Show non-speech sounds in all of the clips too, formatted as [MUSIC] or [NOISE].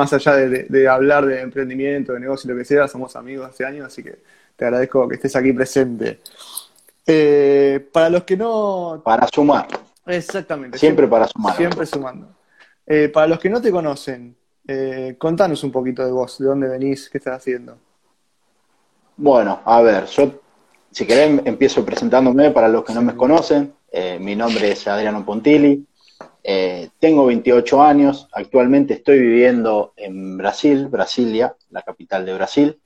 más allá de, hablar de emprendimiento, de negocio y lo que sea, somos amigos hace años, así que te agradezco que estés aquí presente. Eh, para los que no. Para sumar. Exactamente. Siempre, para sumar. Siempre sumando. Eh, para los que no te conocen, eh, contanos un poquito de vos, de dónde venís, qué estás haciendo. Bueno, a ver, yo, si querés, empiezo presentándome para los que no me conocen. Mi nombre es Adriano Pontilli. Tengo 28 años. Actualmente estoy viviendo en Brasil, Brasilia, la capital de Brasil.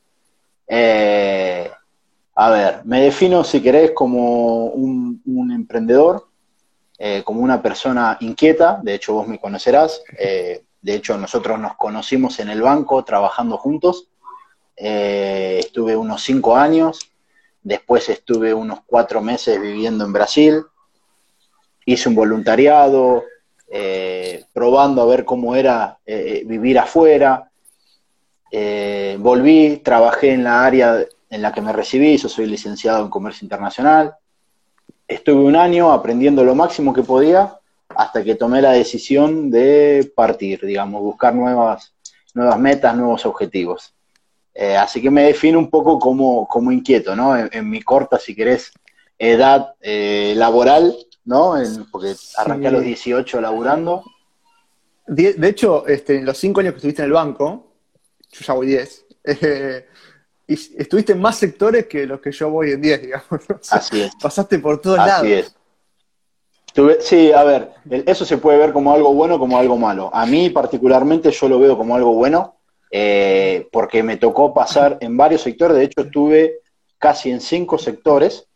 a ver, me defino, si querés, como un, emprendedor, como una persona inquieta. De hecho, vos me conocerás. De hecho, nosotros nos conocimos en el banco trabajando juntos. Eh, estuve unos cinco años, después estuve unos cuatro meses viviendo en Brasil. Hice un voluntariado, eh, probando a ver cómo era eh, vivir afuera. volví, trabajé en la área en la que me recibí, yo soy licenciado en comercio internacional. Estuve un año aprendiendo lo máximo que podía hasta que tomé la decisión de partir, digamos, buscar nuevas, nuevas metas, nuevos objetivos. Eh, así que me defino un poco como, como inquieto, ¿no? En, mi corta, si querés, edad eh, laboral, ¿no? porque arranqué a los 18 laburando. De, hecho, este, en los cinco años que estuviste en el banco, yo ya voy 10, [LAUGHS] eh, y estuviste en más sectores que los que yo voy en 10, digamos. Así es. Pasaste por todos Así lados. Es sí, a ver, eso se puede ver como algo bueno como algo malo. A mí particularmente yo lo veo como algo bueno eh, porque me tocó pasar en varios sectores, de hecho estuve casi en cinco sectores,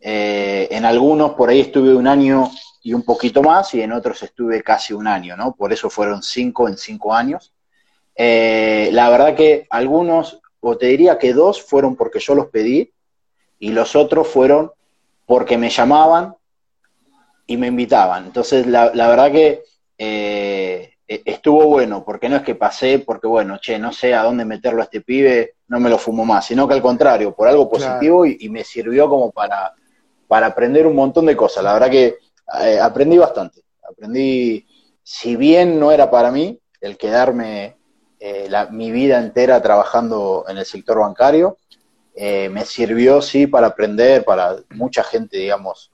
eh, en algunos por ahí estuve un año y un poquito más y en otros estuve casi un año, ¿no? Por eso fueron cinco en cinco años. Eh, la verdad que algunos, o te diría que dos fueron porque yo los pedí y los otros fueron porque me llamaban y me invitaban. Entonces, la, verdad que eh, e, estuvo bueno, porque no es que pasé, porque bueno, che, no sé a dónde meterlo a este pibe, no me lo fumo más, sino que al contrario, por algo positivo y, me sirvió como para, para aprender un montón de cosas. La verdad que eh, aprendí bastante. Aprendí, si bien no era para mí el quedarme eh, mi vida entera trabajando en el sector bancario, me sirvió sí para aprender, para mucha gente, digamos,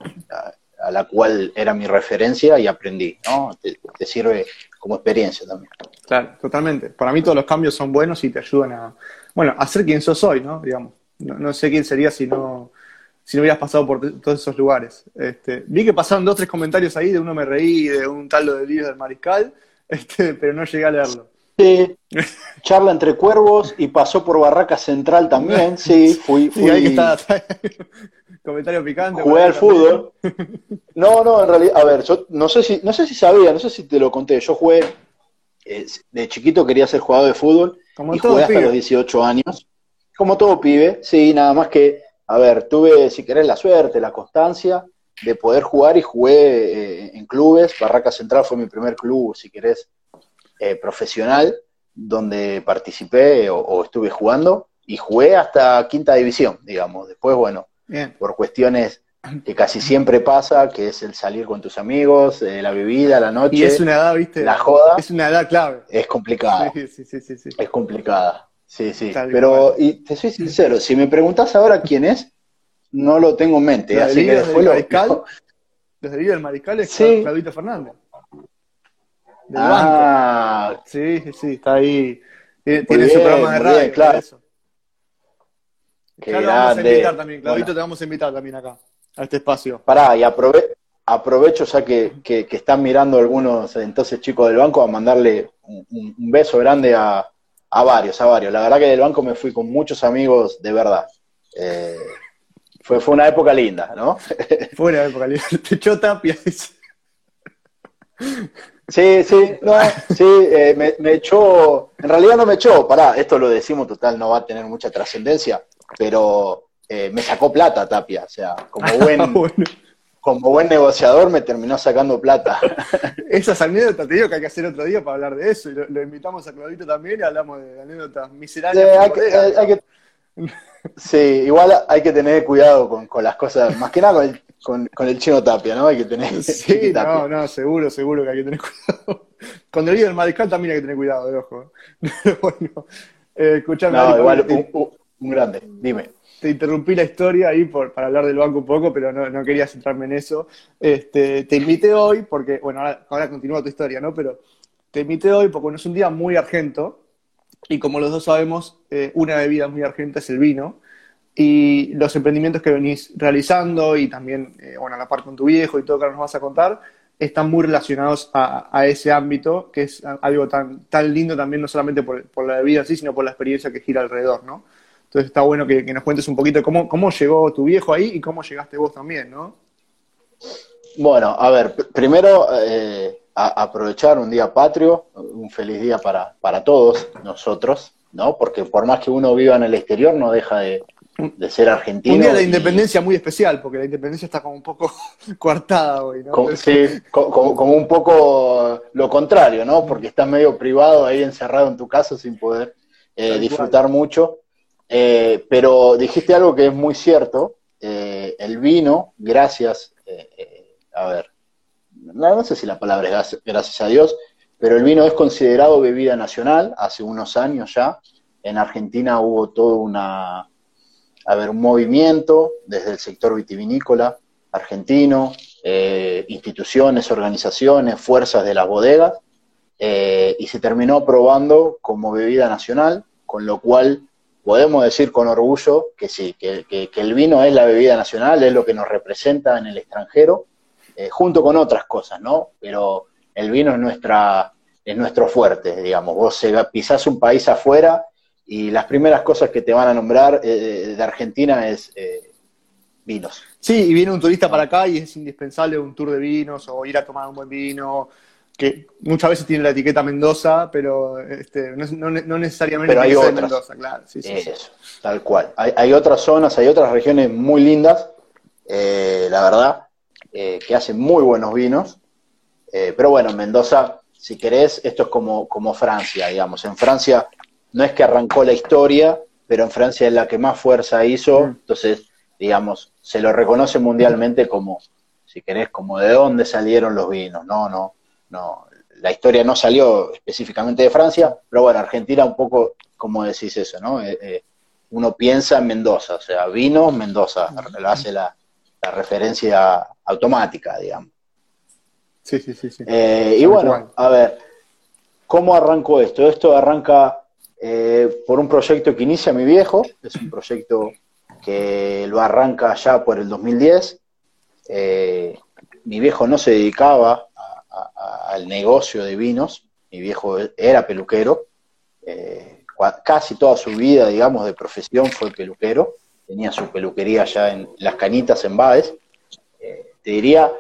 a la cual era mi referencia y aprendí, ¿no? Te, sirve como experiencia también. Claro, totalmente. Para mí todos los cambios son buenos y te ayudan a, bueno, a ser quien sos hoy, ¿no? Digamos, no, sé quién sería si no, si no hubieras pasado por todos esos lugares. Este, vi que pasaron dos, tres comentarios ahí, de uno me reí, de un tal de líder del mariscal, [LAUGHS] este, pero no llegué a leerlo. Sí, charla entre cuervos y pasó por Barraca Central también, [LAUGHS] sí, fui, fui... ahí está, [LAUGHS] Comentario picante. Jugué al fútbol. No, no, en realidad, a ver, yo no sé si, no sé si sabía, no sé si te lo conté. Yo jugué, eh, de chiquito quería ser jugador de fútbol y jugué hasta los 18 años. Como todo pibe, sí, nada más que, a ver, tuve, si querés, la suerte, la constancia de poder jugar y jugué eh, en clubes. Barraca Central fue mi primer club, si querés, eh, profesional, donde participé o estuve jugando y jugué hasta quinta división, digamos. Después, bueno, por cuestiones que casi siempre pasa, que es el salir con tus amigos, eh, la bebida, la noche. Y es una edad, viste. La joda. Es una edad clave. Es complicada. Sí, sí, sí, sí, Es complicada. Sí, sí. Pero, y te soy sincero, si me preguntas ahora quién es, no lo tengo en mente. así que después lo. Mariscal, desde el del Mariscal es Claudito Fernández. ah, Sí, sí, está ahí. Tiene, su programa de radio. claro. Eso. Qué te vamos a invitar también, Claudito, te vamos a invitar también acá, a este espacio. Pará, y aprovecho ya que, están mirando algunos entonces chicos del banco a mandarle un, beso grande a, varios, a varios. La verdad que del banco me fui con muchos amigos de verdad. Eh, fue, fue una época linda, ¿no? [LAUGHS] Fue una época linda. Te echó tapia. Sí, sí, no, sí, eh, me, me, echó, en realidad no me echó, pará, esto lo decimos total, no va a tener mucha trascendencia, pero eh, me sacó plata Tapia, o sea, como [LAUGHS] ah, buen, como buen negociador me terminó sacando plata. [LAUGHS] Esas anécdotas te digo que hay que hacer otro día para hablar de eso, y lo, invitamos a Claudito también y hablamos de anécdotas miserables. Sí, sí, igual hay que tener cuidado con, las cosas, más que nada con, el chino Tapia, ¿no? Hay que tener [LAUGHS] Sí, no, no, seguro, seguro que hay que tener cuidado. Con el líder del mariscal también hay que tener cuidado, de ojo. [LAUGHS] bueno, eh, escuchame. No, igual, un, grande, dime. Te interrumpí la historia ahí por, para hablar del banco un poco, pero no, no quería centrarme en eso. Este, te invité hoy porque, bueno, ahora, ahora continúa tu historia, ¿no? Pero te invité hoy porque es un día muy argento y como los dos sabemos, eh, una bebida muy argenta es el vino y los emprendimientos que venís realizando y también, eh, bueno, a la par con tu viejo y todo que nos vas a contar, están muy relacionados a, ese ámbito, que es algo tan, tan lindo también, no solamente por, la bebida en sí, sino por la experiencia que gira alrededor, ¿no? Entonces está bueno que, nos cuentes un poquito cómo, cómo llegó tu viejo ahí y cómo llegaste vos también, ¿no? Bueno, a ver, primero eh, aprovechar un día patrio, un feliz día para, para todos nosotros, ¿no? Porque por más que uno viva en el exterior, no deja de, de ser argentino. Un día de independencia muy especial, porque la independencia está como un poco [LAUGHS] coartada hoy, ¿no? Como, sí, como, un poco lo contrario, ¿no? Porque estás medio privado ahí encerrado en tu casa sin poder eh, disfrutar mucho. Eh, pero dijiste algo que es muy cierto. Eh, el vino, gracias, a ver, no, no sé si la palabra es gracias a Dios, pero el vino es considerado bebida nacional hace unos años ya. En Argentina hubo toda una haber un movimiento desde el sector vitivinícola argentino, eh, instituciones, organizaciones, fuerzas de las bodegas, eh, y se terminó aprobando como bebida nacional, con lo cual podemos decir con orgullo que sí, que, el vino es la bebida nacional, es lo que nos representa en el extranjero, eh, junto con otras cosas, ¿no? Pero el vino es, nuestra, es nuestro fuerte, digamos. Vos pisás un país afuera y las primeras cosas que te van a nombrar eh, de Argentina es eh, vinos. Sí, y viene un turista para acá y es indispensable un tour de vinos o ir a tomar un buen vino, que muchas veces tiene la etiqueta Mendoza, pero este, no, necesariamente pero hay otras. Mendoza, claro. Sí, sí, tal cual. Hay, otras zonas, hay otras regiones muy lindas, eh, la verdad, que hacen muy buenos vinos, pero bueno, Mendoza, si querés, esto es como, como Francia, digamos. En Francia no es que arrancó la historia, pero en Francia es la que más fuerza hizo, mm. entonces, digamos, se lo reconoce mundialmente como, si querés, como de dónde salieron los vinos. No, no, no. La historia no salió específicamente de Francia, pero bueno, Argentina un poco, como decís eso, ¿no? Eh, eh, uno piensa en Mendoza, o sea, vino Mendoza, hace la, referencia automática, digamos. Sí, sí, sí. sí. Eh, y bueno, a ver, ¿cómo arrancó esto? Esto arranca por un proyecto que inicia mi viejo, es un proyecto que lo arranca ya por el 2010. Eh, mi viejo no se dedicaba al negocio de vinos, mi viejo era peluquero, eh, casi toda su vida, digamos, de profesión fue peluquero, tenía su peluquería ya en Las Canitas, en Baez. te diría,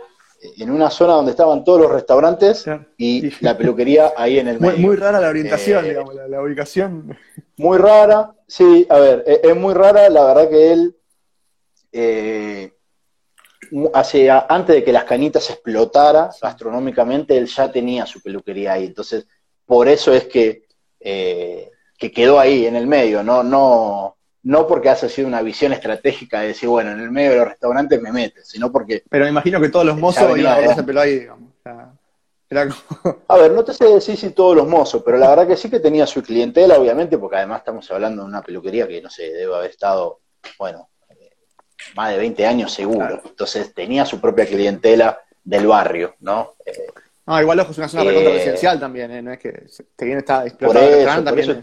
en una zona donde estaban todos los restaurantes y la peluquería ahí en el medio. Muy, rara la orientación, eh, digamos, la, ubicación. Muy rara, sí, a ver, e, es, muy rara, la verdad que él, eh, antes de que las canitas explotara gastronómicamente, él ya tenía su peluquería ahí, entonces por eso es que, eh, que quedó ahí en el medio, no, no, no porque haya sido una visión estratégica de decir, bueno, en el medio de los restaurantes me metes, sino porque... Pero me imagino que todos los mozos iban a ese pelo ahí, digamos. [LAUGHS] A ver, no te sé decir si todos los mozos, pero la verdad que sí que tenía su clientela, obviamente, porque además estamos hablando de una peluquería que, no sé, debe haber estado, bueno, más de 20 años seguro. Entonces tenía su propia clientela del barrio, ¿no? Eh, no, igual ojo, es una zona eh, residencial también, ¿eh? no es que te viene está explotado el también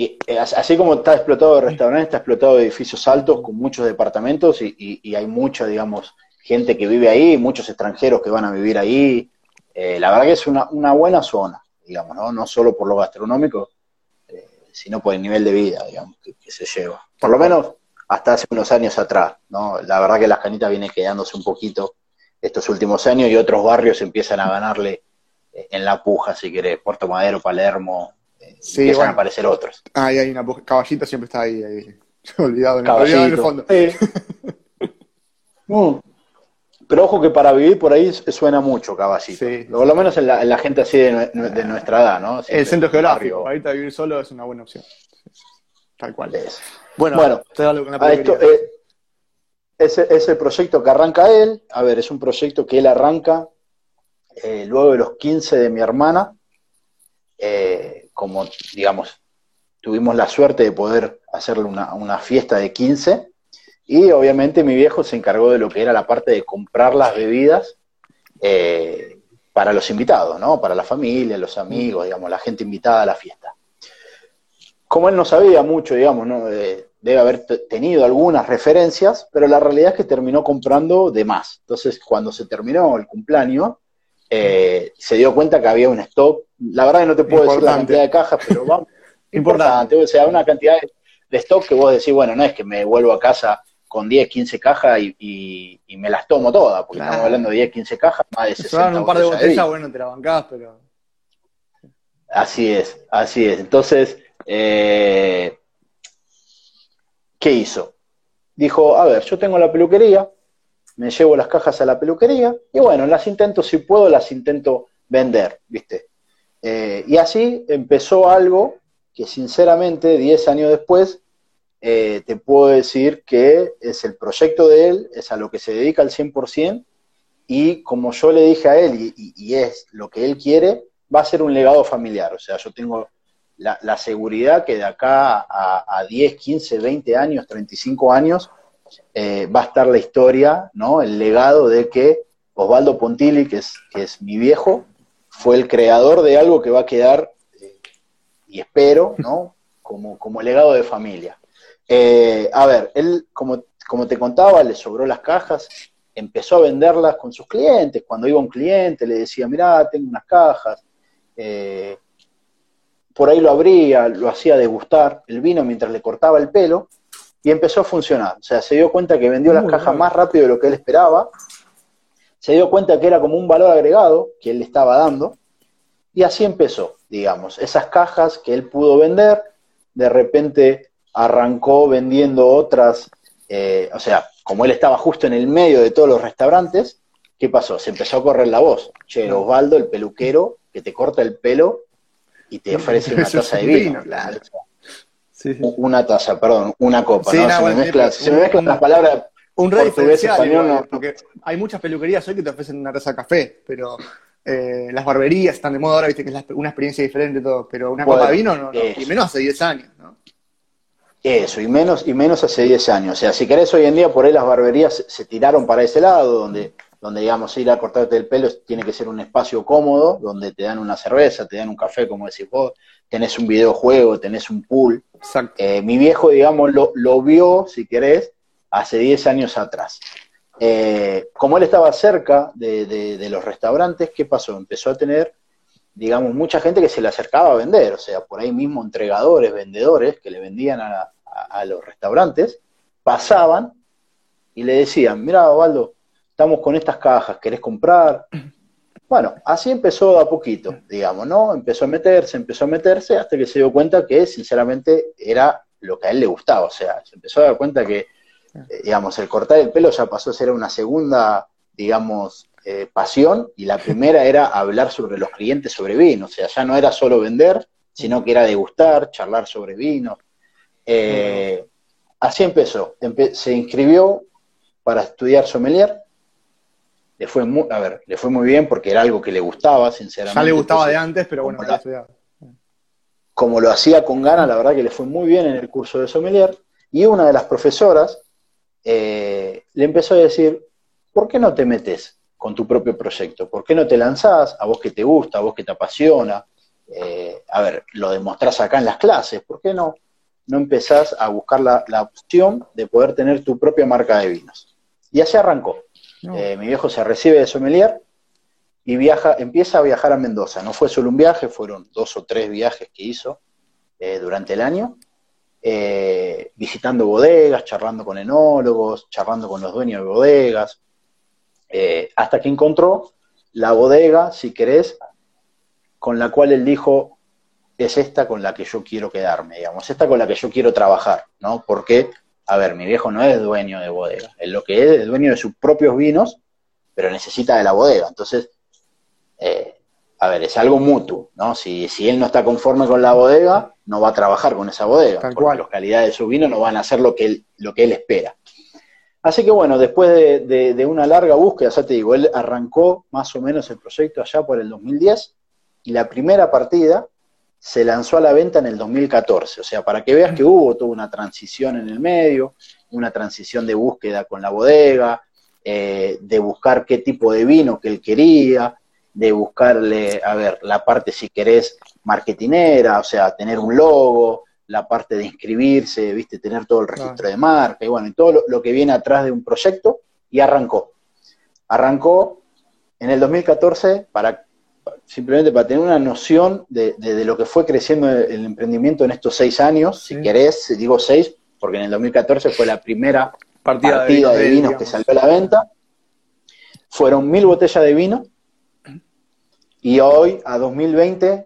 y eh, así como está explotado el restaurante, está explotado edificios altos con muchos departamentos y, hay mucha, digamos, gente que vive ahí, muchos extranjeros que van a vivir ahí. Eh, la verdad que es una, buena zona, digamos, ¿no? No solo por lo gastronómico, eh, sino por el nivel de vida, digamos, que, se lleva. Por lo menos hasta hace unos años atrás, ¿no? La verdad que las canitas vienen quedándose un poquito estos últimos años y otros barrios empiezan a ganarle en la puja, si querés, Puerto Madero, Palermo, sí, empiezan a aparecer otros. Ah, hay una caballito siempre está ahí, ahí. [LAUGHS] olvidado, en el, olvidado en el fondo. Mm. [LAUGHS] Pero ojo que para vivir por ahí suena mucho caballito. Sí. Por lo menos en la, gente así de, nuestra edad, ¿no? el centro geográfico, ahorita vivir solo es una buena opción. Tal cual. Es. Bueno, bueno te con la esto, eh, ese, proyecto que arranca él, a ver, es un proyecto que él arranca eh, luego de los 15 de mi hermana, eh, como, digamos, tuvimos la suerte de poder hacerle una, fiesta de 15, y obviamente mi viejo se encargó de lo que era la parte de comprar las bebidas eh, para los invitados, ¿no? Para la familia, los amigos, digamos, la gente invitada a la fiesta. Como él no sabía mucho, digamos, ¿no? Debe haber tenido algunas referencias, pero la realidad es que terminó comprando de más. Entonces, cuando se terminó el cumpleaños, eh, se dio cuenta que había un stock. La verdad que no te puedo decir la cantidad de cajas, pero vamos, [LAUGHS] importante. O sea, una cantidad de, stock que vos decís, bueno, no es que me vuelvo a casa con 10, 15 cajas y, me las tomo todas, porque estamos hablando de 10, 15 cajas, más de 60. un par de botellas, bueno, te la bancás, pero... Así es, así es. Entonces, eh, ¿qué hizo? Dijo, a ver, yo tengo la peluquería, me llevo las cajas a la peluquería y bueno, las intento, si puedo, las intento vender, ¿viste? Eh, y así empezó algo que sinceramente, 10 años después, eh, te puedo decir que es el proyecto de él, es a lo que se dedica al 100%, y como yo le dije a él, y, es lo que él quiere, va a ser un legado familiar. O sea, yo tengo la, seguridad que de acá a, 10, 15, 20 años, 35 años, eh, va a estar la historia, ¿no? El legado de que Osvaldo Pontilli, que es, que es mi viejo, fue el creador de algo que va a quedar, eh, y espero, ¿no? [LAUGHS] Como, como legado de familia. Eh, a ver, él, como, como te contaba, le sobró las cajas, empezó a venderlas con sus clientes. Cuando iba un cliente, le decía, mirá, tengo unas cajas. Eh, por ahí lo abría, lo hacía degustar el vino mientras le cortaba el pelo y empezó a funcionar. O sea, se dio cuenta que vendió las cajas más rápido de lo que él esperaba, se dio cuenta que era como un valor agregado que él le estaba dando y así empezó, digamos. Esas cajas que él pudo vender, de repente arrancó vendiendo otras, eh, o sea, como él estaba justo en el medio de todos los restaurantes, ¿qué pasó? Se empezó a correr la voz. Che, Osvaldo, el peluquero, que te corta el pelo y te ofrece una [LAUGHS] taza de vino. Claro. Una taza, perdón, una copa. ¿no? se, me mezcla, se me mezclan las palabras. Un rey español, porque hay muchas peluquerías hoy que te ofrecen una taza de café, pero eh, las barberías están de moda ahora, viste que es una experiencia diferente todo, pero una copa de vino no, y menos hace 10 años, ¿no? Eso, y menos, y menos hace 10 años. O sea, si querés hoy en día, por ahí las barberías se, tiraron para ese lado, donde, donde, digamos, ir a cortarte el pelo tiene que ser un espacio cómodo, donde te dan una cerveza, te dan un café, como decís vos, tenés un videojuego, tenés un pool. Eh, mi viejo, digamos, lo, lo, vio, si querés, hace 10 años atrás. Eh, como él estaba cerca de, de los restaurantes, ¿qué pasó? Empezó a tener digamos, mucha gente que se le acercaba a vender, o sea, por ahí mismo entregadores, vendedores que le vendían a, los restaurantes, pasaban y le decían, mira, Osvaldo, estamos con estas cajas, ¿querés comprar? Bueno, así empezó a poquito, digamos, ¿no? Empezó a meterse, empezó a meterse, hasta que se dio cuenta que, sinceramente, era lo que a él le gustaba, o sea, se empezó a dar cuenta que, eh, digamos, el cortar el pelo ya pasó a ser una segunda, digamos, eh, pasión y la primera era hablar sobre los clientes sobre vino, o sea, ya no era solo vender, sino que era degustar, charlar sobre vino. Eh, así empezó, se inscribió para estudiar sommelier, le fue muy, a ver, le fue muy bien porque era algo que le gustaba, sinceramente. Ya le gustaba de antes, pero bueno, Como lo hacía con ganas, la verdad que le fue muy bien en el curso de sommelier, y una de las profesoras eh, le empezó a decir, ¿por qué no te metes con tu propio proyecto? ¿Por qué no te lanzás a vos que te gusta, a vos que te apasiona? Eh, a ver, lo demostrás acá en las clases, ¿por qué no, no empezás a buscar la, opción de poder tener tu propia marca de vinos? Y así arrancó. Eh, mi viejo se recibe de sommelier y viaja, empieza a viajar a Mendoza. No fue solo un viaje, fueron dos o tres viajes que hizo eh, durante el año, visitando bodegas, charlando con enólogos, charlando con los dueños de bodegas, eh, hasta que encontró la bodega, si querés, con la cual él dijo, es esta con la que yo quiero quedarme, digamos, esta con la que yo quiero trabajar, ¿no? Porque, a ver, mi viejo no es dueño de bodega, él lo que es es dueño de sus propios vinos, pero necesita de la bodega, entonces, eh, a ver, es algo mutuo, ¿no? Si, si él no está conforme con la bodega, no va a trabajar con esa bodega, porque las calidades de su vino no van a ser lo que él, lo que él espera. Así que bueno, después de, una larga búsqueda, ya te digo, él arrancó más o menos el proyecto allá por el 2010 y la primera partida se lanzó a la venta en el 2014. O sea, para que veas que hubo toda una transición en el medio, una transición de búsqueda con la bodega, eh, de buscar qué tipo de vino que él quería, de buscarle, a ver, la parte, si querés, marketinera, o sea, tener un logo, la parte de inscribirse, viste, tener todo el registro de marca, y bueno, y todo lo, que viene atrás de un proyecto, y arrancó. Arrancó en el 2014 para simplemente para tener una noción de, lo que fue creciendo el, emprendimiento en estos seis años, si querés, digo seis, porque en el 2014 fue la primera partida, de, vinos que salió a la venta. Fueron mil botellas de vino. Y hoy, a 2020,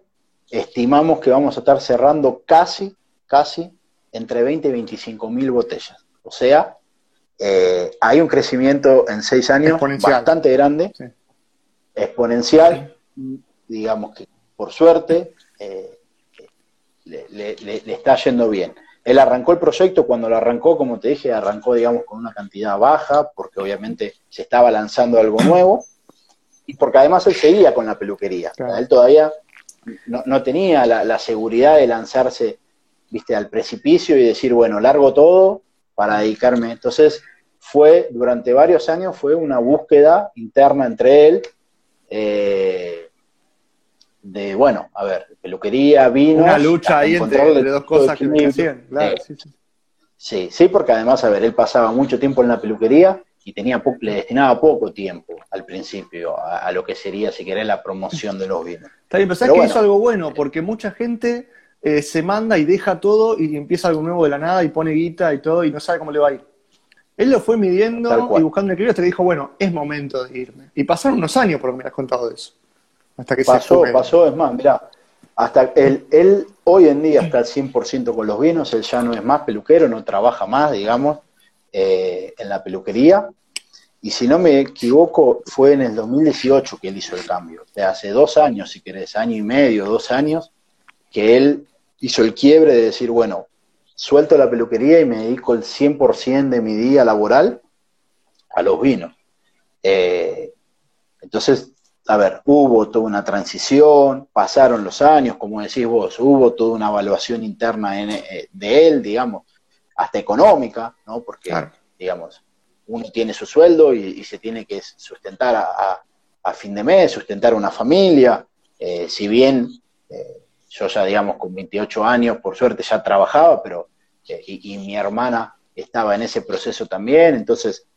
estimamos que vamos a estar cerrando casi, casi entre 20 y 25 mil botellas. O sea, eh, hay un crecimiento en seis años bastante grande, exponencial, digamos que por suerte eh, le, está yendo bien. Él arrancó el proyecto, cuando lo arrancó, como te dije, arrancó, digamos, con una cantidad baja, porque obviamente se estaba lanzando algo nuevo, y porque además él seguía con la peluquería. Él todavía no, tenía la, seguridad de lanzarse, viste, al precipicio y decir, bueno, largo todo para dedicarme. Entonces, fue, durante varios años, fue una búsqueda interna entre él, eh, de, bueno, a ver, peluquería, vino. Una lucha ahí entre, dos cosas que me hacían, claro. sí, sí. porque además, a ver, él pasaba mucho tiempo en la peluquería y tenía le destinaba poco tiempo al principio a, lo que sería, si querés, la promoción de los vinos. Está bien, pero sabes que hizo algo bueno, porque mucha gente eh, se manda y deja todo y empieza algo nuevo de la nada y pone guita y todo y no sabe cómo le va a ir. Él lo fue midiendo y buscando equilibrio hasta que dijo, bueno, es momento de irme. Y pasaron unos años por lo que me has contado de eso que pasó, pasó, es más, mira hasta él, él hoy en día está al 100% con los vinos, él ya no es más peluquero, no trabaja más, digamos, eh, en la peluquería. Y si no me equivoco, fue en el 2018 que él hizo el cambio. De hace dos años, si querés, año y medio, dos años, que él hizo el quiebre de decir, bueno, suelto la peluquería y me dedico el 100% de mi día laboral a los vinos. Eh, entonces, a ver, hubo toda una transición, pasaron los años, como decís vos, hubo toda una evaluación interna eh, de él, digamos, hasta económica, ¿no? Porque, digamos, uno tiene su sueldo y, se tiene que sustentar a, fin de mes, sustentar una familia, eh, si bien eh, yo ya, digamos, con 28 años, por suerte ya trabajaba, pero, y mi hermana estaba en ese proceso también, entonces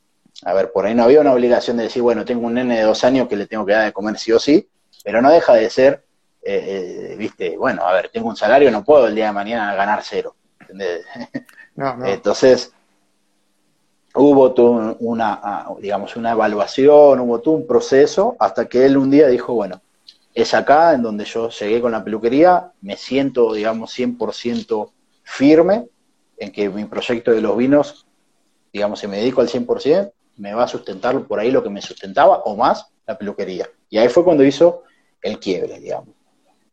a ver, por ahí no había una obligación de decir, bueno, tengo un nene de dos años que le tengo que dar de comer sí o sí, pero no deja de ser, eh, eh, viste, bueno, a ver, tengo un salario, no puedo el día de mañana ganar cero. ¿entendés? [LAUGHS] Entonces, hubo toda una, ah, digamos, una evaluación, hubo todo un proceso, hasta que él un día dijo, bueno, es acá en donde yo llegué con la peluquería, me siento, digamos, 100% firme en que mi proyecto de los vinos, digamos, se me dedico al 100%, me va a sustentar por ahí lo que me sustentaba o más la peluquería. Y ahí fue cuando hizo el quiebre, digamos.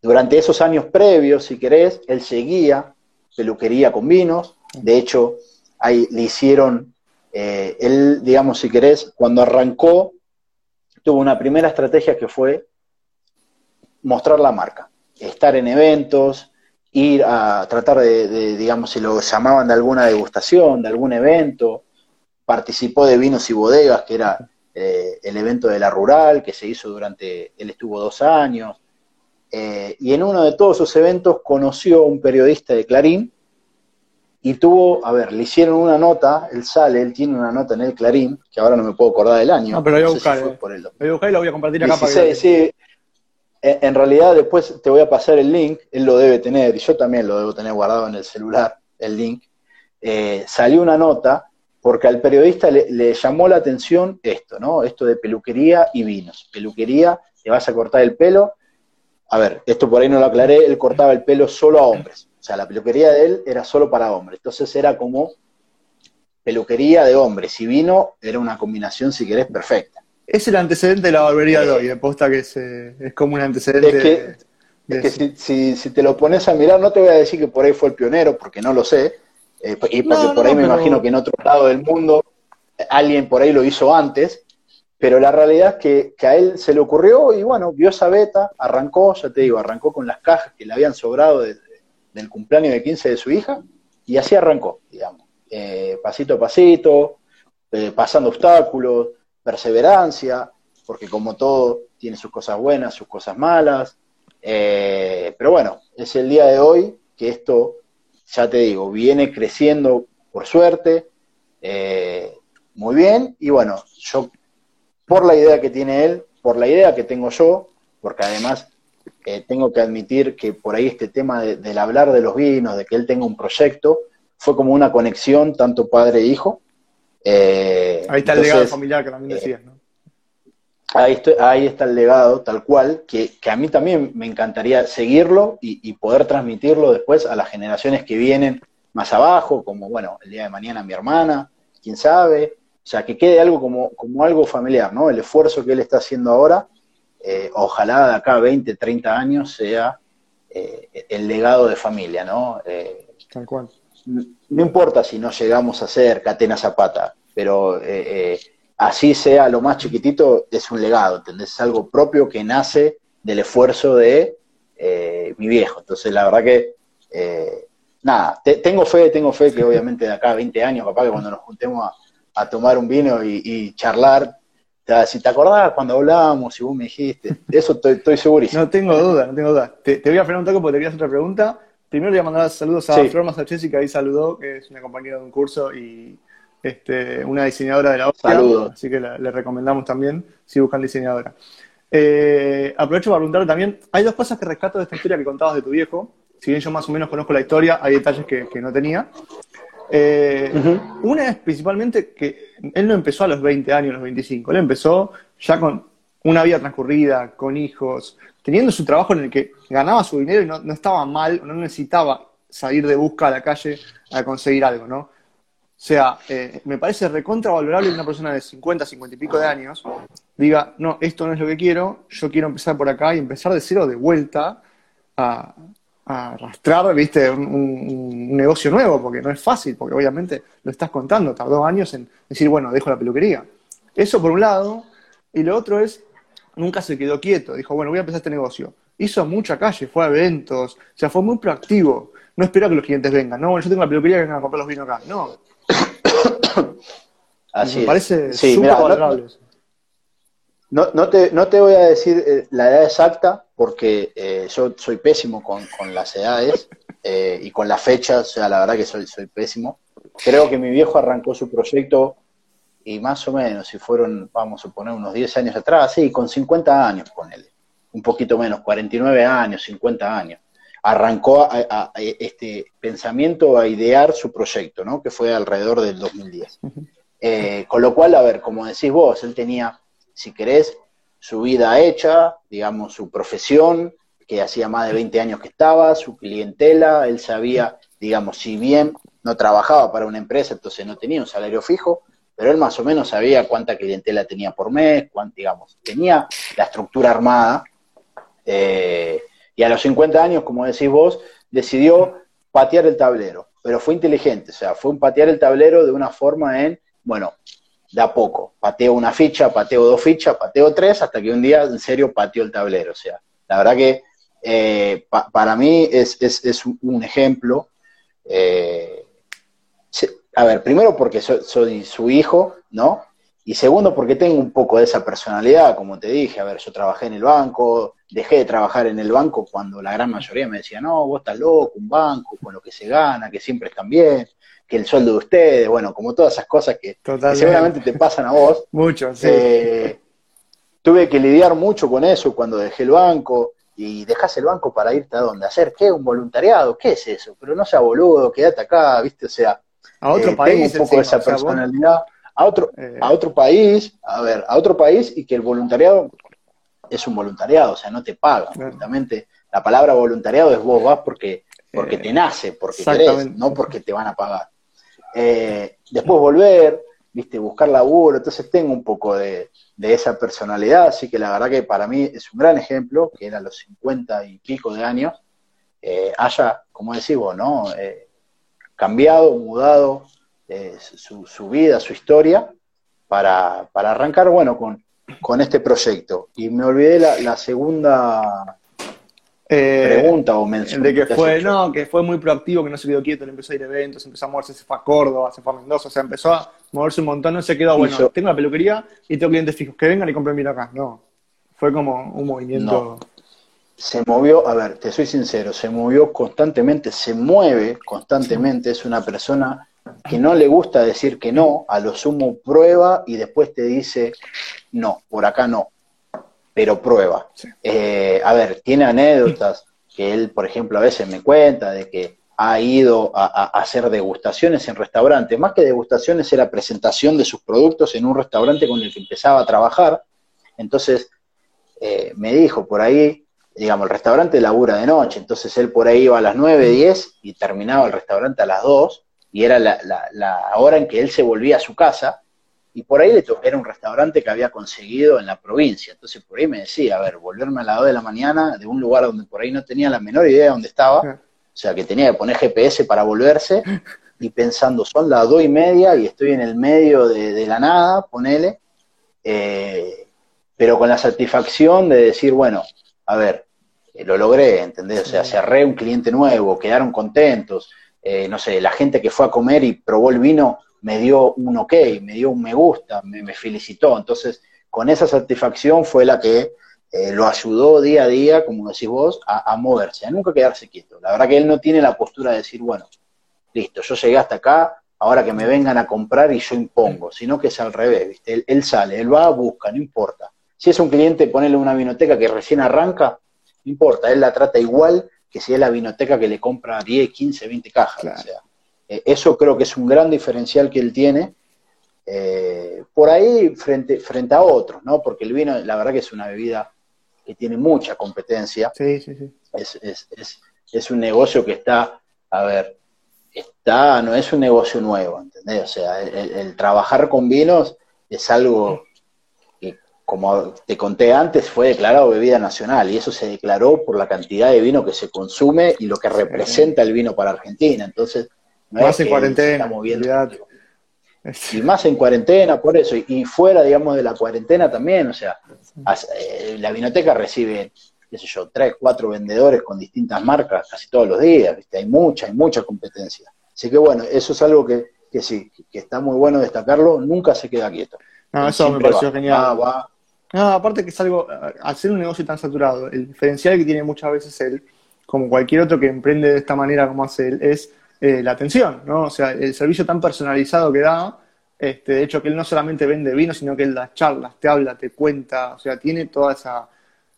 Durante esos años previos, si querés, él seguía peluquería con vinos. De hecho, ahí le hicieron, eh, él, digamos, si querés, cuando arrancó, tuvo una primera estrategia que fue mostrar la marca, estar en eventos, ir a tratar de digamos, si lo llamaban de alguna degustación, de algún evento, participó de Vinos y Bodegas, que era eh, el evento de la rural, que se hizo durante, él estuvo dos años, eh, y en uno de todos esos eventos conoció a un periodista de Clarín, y tuvo, a ver, le hicieron una nota, él sale, él tiene una nota en el Clarín, que ahora no me puedo acordar del año. No, pero voy a buscar. voy a buscar y la voy a compartir acá para que... Sí, en realidad después te voy a pasar el link, él lo debe tener, y yo también lo debo tener guardado en el celular, el link. Eh, salió una nota porque al periodista le, llamó la atención esto, ¿no? Esto de peluquería y vinos. Peluquería, te vas a cortar el pelo. A ver, esto por ahí no lo aclaré, él cortaba el pelo solo a hombres. O sea, la peluquería de él era solo para hombres. Entonces era como peluquería de hombres y vino era una combinación, si querés, perfecta. Es el antecedente de la barbería de hoy, me posta que es, es, como un antecedente. Es que, si, si, te lo pones a mirar, no te voy a decir que por ahí fue el pionero, porque no lo sé, eh, y porque por ahí me imagino que en otro lado del mundo alguien por ahí lo hizo antes, pero la realidad es que, a él se le ocurrió y bueno, vio esa beta, arrancó, ya te digo, arrancó con las cajas que le habían sobrado del cumpleaños de 15 de su hija y así arrancó, digamos, eh, pasito a pasito, eh, pasando obstáculos, perseverancia, porque como todo tiene sus cosas buenas, sus cosas malas, eh, pero bueno, es el día de hoy que esto, ya te digo, viene creciendo por suerte, muy bien, y bueno, yo por la idea que tiene él, por la idea que tengo yo, porque además eh, tengo que admitir que por ahí este tema del hablar de los vinos, de que él tenga un proyecto, fue como una conexión tanto padre e hijo. Eh, ahí está el legado familiar que también decías, ¿no? Ahí, ahí, está el legado, tal cual, que, a mí también me encantaría seguirlo y, y, poder transmitirlo después a las generaciones que vienen más abajo, como, bueno, el día de mañana mi hermana, quién sabe, o sea, que quede algo como, como algo familiar, ¿no? El esfuerzo que él está haciendo ahora, eh, ojalá de acá a 20, 30 años sea eh, el legado de familia, ¿no? Eh, Tal cual. No importa si no llegamos a ser Catena Zapata, pero así sea lo más chiquitito, es un legado, ¿entendés? Es algo propio que nace del esfuerzo de mi viejo. Entonces, la verdad que, nada, tengo fe, tengo fe que obviamente de acá a 20 años, papá, que cuando nos juntemos a a tomar un vino y, charlar. Si te acordás cuando hablábamos y vos me dijiste, eso estoy, estoy segurísimo. No tengo duda, no tengo duda. Te, voy a preguntar porque te quería hacer otra pregunta. Primero le voy a mandar saludos a Flor Masachesi, que ahí saludó, que es una compañera de un curso y este, una diseñadora de la obra. Saludos. Así que le recomendamos también si buscan diseñadora. Eh, aprovecho para preguntarle también, hay dos cosas que rescato de esta historia que contabas de tu viejo. Si bien yo más o menos conozco la historia, hay detalles que, que no tenía. Eh, una es principalmente que él no empezó a los 20 años, a los 25, él empezó ya con una vida transcurrida, con hijos, teniendo su trabajo en el que ganaba su dinero y no, estaba mal, no necesitaba salir de busca a la calle a conseguir algo, ¿no? O sea, eh, me parece recontra valorable que una persona de 50, 50 y pico de años diga, no, esto no es lo que quiero, yo quiero empezar por acá y empezar de cero de vuelta a, arrastrar, viste, un, negocio nuevo, porque no es fácil, porque obviamente lo estás contando, tardó años en decir, bueno, dejo la peluquería. Eso por un lado, y lo otro es, nunca se quedó quieto, dijo, bueno, voy a empezar este negocio. Hizo mucha calle, fue a eventos, o sea, fue muy proactivo. No esperó que los clientes vengan, no, bueno, yo tengo la peluquería que vengan a comprar los vinos acá, no. [COUGHS] Así Me parece. No, no, te, no te voy a decir eh, la edad exacta, porque eh, yo soy pésimo con, las edades [LAUGHS] eh, y con las fechas, o sea, la verdad que soy, soy pésimo. Creo que mi viejo arrancó su proyecto y más o menos, si fueron, vamos a poner unos 10 años atrás, sí, con 50 años, ponele, un poquito menos, 49 años, 50 años, arrancó a, este pensamiento a idear su proyecto, ¿no? Que fue alrededor del 2010. con lo cual, a ver, como decís vos, él tenía si querés, su vida hecha, digamos, su profesión, que hacía más de 20 años que estaba, su clientela, él sabía, digamos, si bien no trabajaba para una empresa, entonces no tenía un salario fijo, pero él más o menos sabía cuánta clientela tenía por mes, cuánto, digamos, tenía la estructura armada. Eh, y a los 50 años, como decís vos, decidió patear el tablero, pero fue inteligente, o sea, fue un patear el tablero de una forma en, bueno, de a poco. Pateo una ficha, pateo dos fichas, pateo tres, hasta que un día en serio pateo el tablero. O sea, la verdad que eh, para mí es, un ejemplo. Eh, a ver, primero porque soy, su hijo, ¿no? Y segundo porque tengo un poco de esa personalidad, como te dije, a ver, yo trabajé en el banco, dejé de trabajar en el banco cuando la gran mayoría me decía, no, vos estás loco, un banco, con lo que se gana, que siempre están bien que el sueldo de ustedes, bueno, como todas esas cosas que, seguramente te pasan a vos. [LAUGHS] Mucho, sí. Eh, tuve que lidiar mucho con eso cuando dejé el banco y dejas el banco para irte a dónde, hacer qué, un voluntariado, ¿qué es eso? Pero no sea boludo, quédate acá, ¿viste? O sea, a otro eh, país, tengo un poco esa personalidad. A otro, eh. a otro país, a ver, a otro país y que el voluntariado es un voluntariado, o sea, no te paga. Justamente la palabra voluntariado es vos vas porque, porque te nace, porque querés, no porque te van a pagar. Eh, después volver, viste, buscar laburo, entonces tengo un poco de, esa personalidad, así que la verdad que para mí es un gran ejemplo, que era a los 50 y pico de años, eh, haya, como decís vos, ¿no? Eh, cambiado, mudado su, vida, su historia, para, para arrancar, bueno, con, con este proyecto. Y me olvidé la, la segunda Eh, pregunta o mención. De que fue, hecho. no, que fue muy proactivo, que no se quedó quieto, le empezó a ir a eventos, empezó a moverse, se fue a Córdoba, se fue a Mendoza, o sea, empezó a moverse un montón, no se quedó, bueno, Hizo- tengo la peluquería y tengo clientes fijos, que vengan y compren vino acá. No, fue como un movimiento. se movió, a ver, te soy sincero, se movió constantemente, se mueve constantemente, es una persona que no le gusta decir que no, a lo sumo prueba y después te dice, no, por acá no, pero prueba. Sí. Eh, a ver, tiene anécdotas que él, por ejemplo, a veces me cuenta de que ha ido a, a- a hacer degustaciones en restaurantes, más que degustaciones era presentación de sus productos en un restaurante con el que empezaba a trabajar, entonces eh, me dijo por ahí, digamos, el restaurante labura de noche, entonces él por ahí iba a las 9, 10 y terminaba el restaurante a las 2 y era la, la- la hora en que él se volvía a su casa y por ahí le to- era un restaurante que había conseguido en la provincia, entonces por ahí me decía, a ver, volverme a las 2 de la mañana de un lugar donde por ahí no tenía la menor idea de dónde estaba, o sea, que tenía que poner GPS para volverse y pensando, son las 2 y media y estoy en el medio de, de la nada, ponele, eh, pero con la satisfacción de decir, bueno, a ver, eh, lo logré, ¿entendés? O sea, cerré un cliente nuevo, quedaron contentos, eh, no sé, la gente que fue a comer y probó el vino me dio un ok, me dio un me gusta, me, felicitó, entonces con esa satisfacción fue la que eh, lo ayudó día a día, como decís vos, a, moverse, a nunca quedarse quieto. La verdad que él no tiene la postura de decir, bueno, listo, yo llegué hasta acá, ahora que me vengan a comprar y yo impongo, sino que es al revés, ¿viste? Él, sale, él va, busca, no importa. Si es un cliente, ponele una vinoteca que recién arranca, no importa, él la trata igual que si es la vinoteca que le compra 10, 15, 20 cajas. Claro. O sea, eh, eso creo que es un gran diferencial que él tiene. eh, por ahí frente, frente a otros, ¿no? Porque el vino, la verdad que es una bebida que tiene mucha competencia Sí, sí, sí. es, es, es, es un negocio que está, a ver, está, no es un negocio nuevo, ¿entendés? O sea, el, trabajar con vinos es algo como te conté antes, fue declarado bebida nacional y eso se declaró por la cantidad de vino que se consume y lo que representa el vino para Argentina. Entonces, no Más es en que cuarentena, moviendo. Y más en cuarentena, por eso, y, fuera, digamos, de la cuarentena también, o sea, eh, la vinoteca recibe, qué sé yo, tres, cuatro vendedores con distintas marcas casi todos los días, ¿viste? Hay mucha, hay mucha competencia. Así que bueno, eso es algo que, que sí, que está muy bueno destacarlo, nunca se queda quieto. No, eso me pareció va, genial. va, va. No, aparte que es algo, al ser un negocio tan saturado, el diferencial que tiene muchas veces él, como cualquier otro que emprende de esta manera como hace él, es eh, la atención, ¿no? O sea, el servicio tan personalizado que da, este, de hecho que él no solamente vende vino, sino que él da charlas, te habla, te cuenta, o sea, tiene toda esa,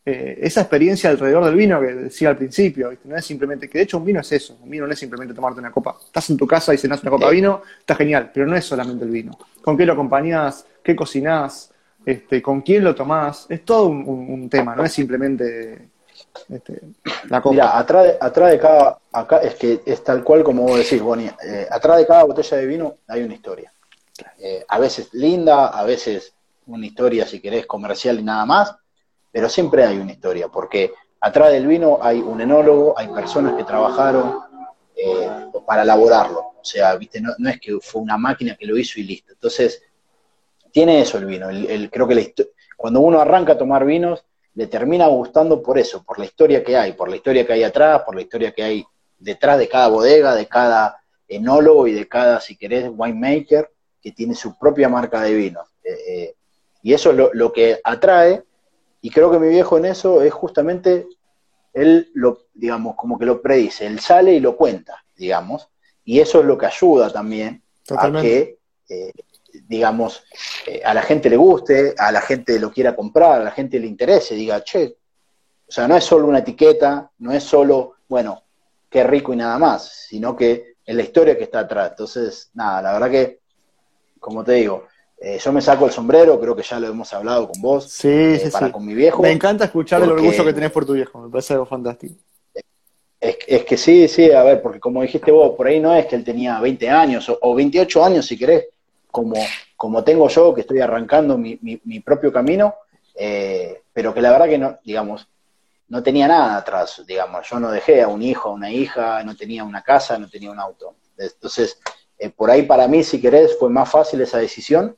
eh, esa experiencia alrededor del vino que decía al principio, ¿viste? No es simplemente, que de hecho un vino es eso, un vino no es simplemente tomarte una copa. Estás en tu casa y cenás una copa de vino, está genial, pero no es solamente el vino. ¿Con qué lo acompañás? ¿Qué cocinás? Este, ¿Con quién lo tomás? Es todo un, un- un tema, no es simplemente este, la copa. Mira, atrás de, atrás de cada, acá es que es tal cual como vos decís, Bonnie, eh, atrás de cada botella de vino hay una historia. Eh, a veces linda, a veces una historia, si querés, comercial y nada más, pero siempre hay una historia, porque atrás del vino hay un enólogo, hay personas que trabajaron eh, para elaborarlo. O sea, viste, no, no es que fue una máquina que lo hizo y listo. Entonces, tiene eso el vino. El, el- creo que la cuando uno arranca a tomar vinos, le termina gustando por eso, por la historia que hay, por la historia que hay atrás, por la historia que hay detrás de cada bodega, de cada enólogo y de cada, si querés, winemaker, que tiene su propia marca de vino. Eh, eh, y eso es lo, lo que atrae, y creo que mi viejo en eso es justamente, él lo, digamos, como que lo predice, él sale y lo cuenta, digamos, y eso es lo que ayuda también Totalmente. a que, eh, digamos, eh, a la gente le guste, a la gente lo quiera comprar, a la gente le interese, diga, che, o sea, no es solo una etiqueta, no es solo, bueno, qué rico y nada más, sino que es la historia que está atrás. Entonces, nada, la verdad que, como te digo, eh, yo me saco el sombrero, creo que ya lo hemos hablado con vos, Sí, eh, sí, para sí. con mi viejo. Me encanta escuchar el porque- orgullo que tenés por tu viejo, me parece algo fantástico. Es, es que sí, sí, a ver, porque como dijiste vos, por ahí no es que él tenía 20 años o, o 28 años, si querés, como, como tengo yo, que estoy arrancando mi, mi- mi propio camino, eh, pero que la verdad que no, digamos, no tenía nada atrás, digamos, yo no dejé a un hijo, a una hija, no tenía una casa, no tenía un auto. Entonces, eh, por ahí para mí, si querés, fue más fácil esa decisión,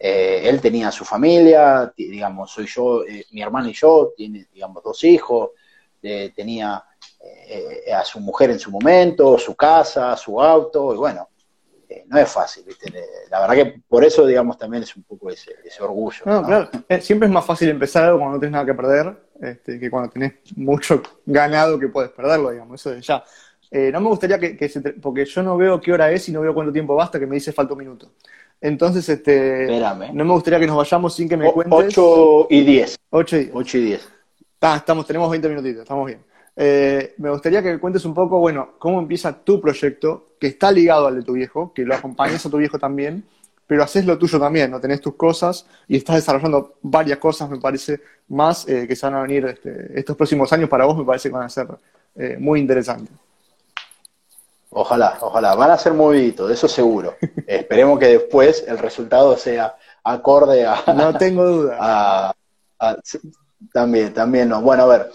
él tenía su familia, digamos, soy yo, mi hermano y yo, tiene, digamos, dos hijos, tenía a su mujer en su momento, su casa, su auto, y bueno, no es fácil, ¿viste? La verdad que por eso, digamos, también es un poco ese, orgullo. No, claro. Eh, siempre es más fácil empezar algo cuando no tienes nada que perder este, que cuando tenés mucho ganado que puedes perderlo, digamos. Eso de ya. Eh, no me gustaría que, se porque yo no veo qué hora es y no veo cuánto tiempo basta, que me dice falta un minuto. Entonces, este, no me gustaría que nos vayamos sin que me cuentes. 8 y 10. 8 y 10. 8 y 10. estamos, tenemos 20 minutitos, estamos bien. Eh, me gustaría que me cuentes un poco, bueno, cómo empieza tu proyecto, que está ligado al de tu viejo, que lo acompañas a tu viejo también, pero haces lo tuyo también, ¿no? Tenés tus cosas y estás desarrollando varias cosas, me parece, más eh, que se van a venir este, estos próximos años para vos, me parece que van a ser eh, muy interesantes. Ojalá, ojalá. Van a ser moviditos, eso seguro. [LAUGHS] Esperemos que después el resultado sea acorde a... No tengo duda. [LAUGHS] también, también no. Bueno, a ver,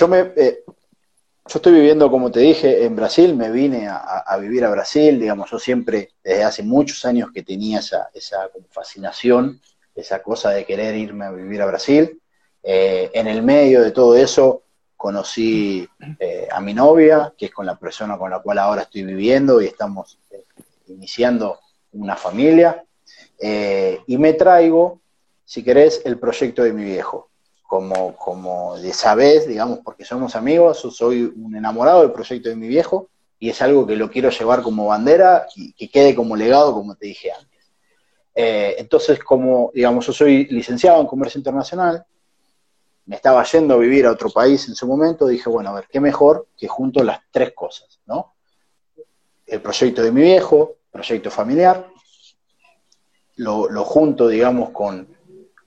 yo me, eh, yo estoy viviendo, como te dije, en Brasil, me vine a, vivir a Brasil, digamos, yo siempre, desde hace muchos años que tenía esa, esa fascinación, esa cosa de querer irme a vivir a Brasil. Eh, en el medio de todo eso conocí eh, a mi novia, que es con la persona con la cual ahora estoy viviendo y estamos iniciando una familia. y me traigo, si querés, el proyecto de mi viejo como, como de sabes, digamos, porque somos amigos, soy un enamorado del proyecto de mi viejo y es algo que lo quiero llevar como bandera y que quede como legado, como te dije antes. Eh, entonces, como, digamos, yo soy licenciado en comercio internacional, me estaba yendo a vivir a otro país en su momento, dije, bueno, a ver, qué mejor que junto las tres cosas, ¿no? El proyecto de mi viejo, proyecto familiar, lo, lo junto, digamos, con,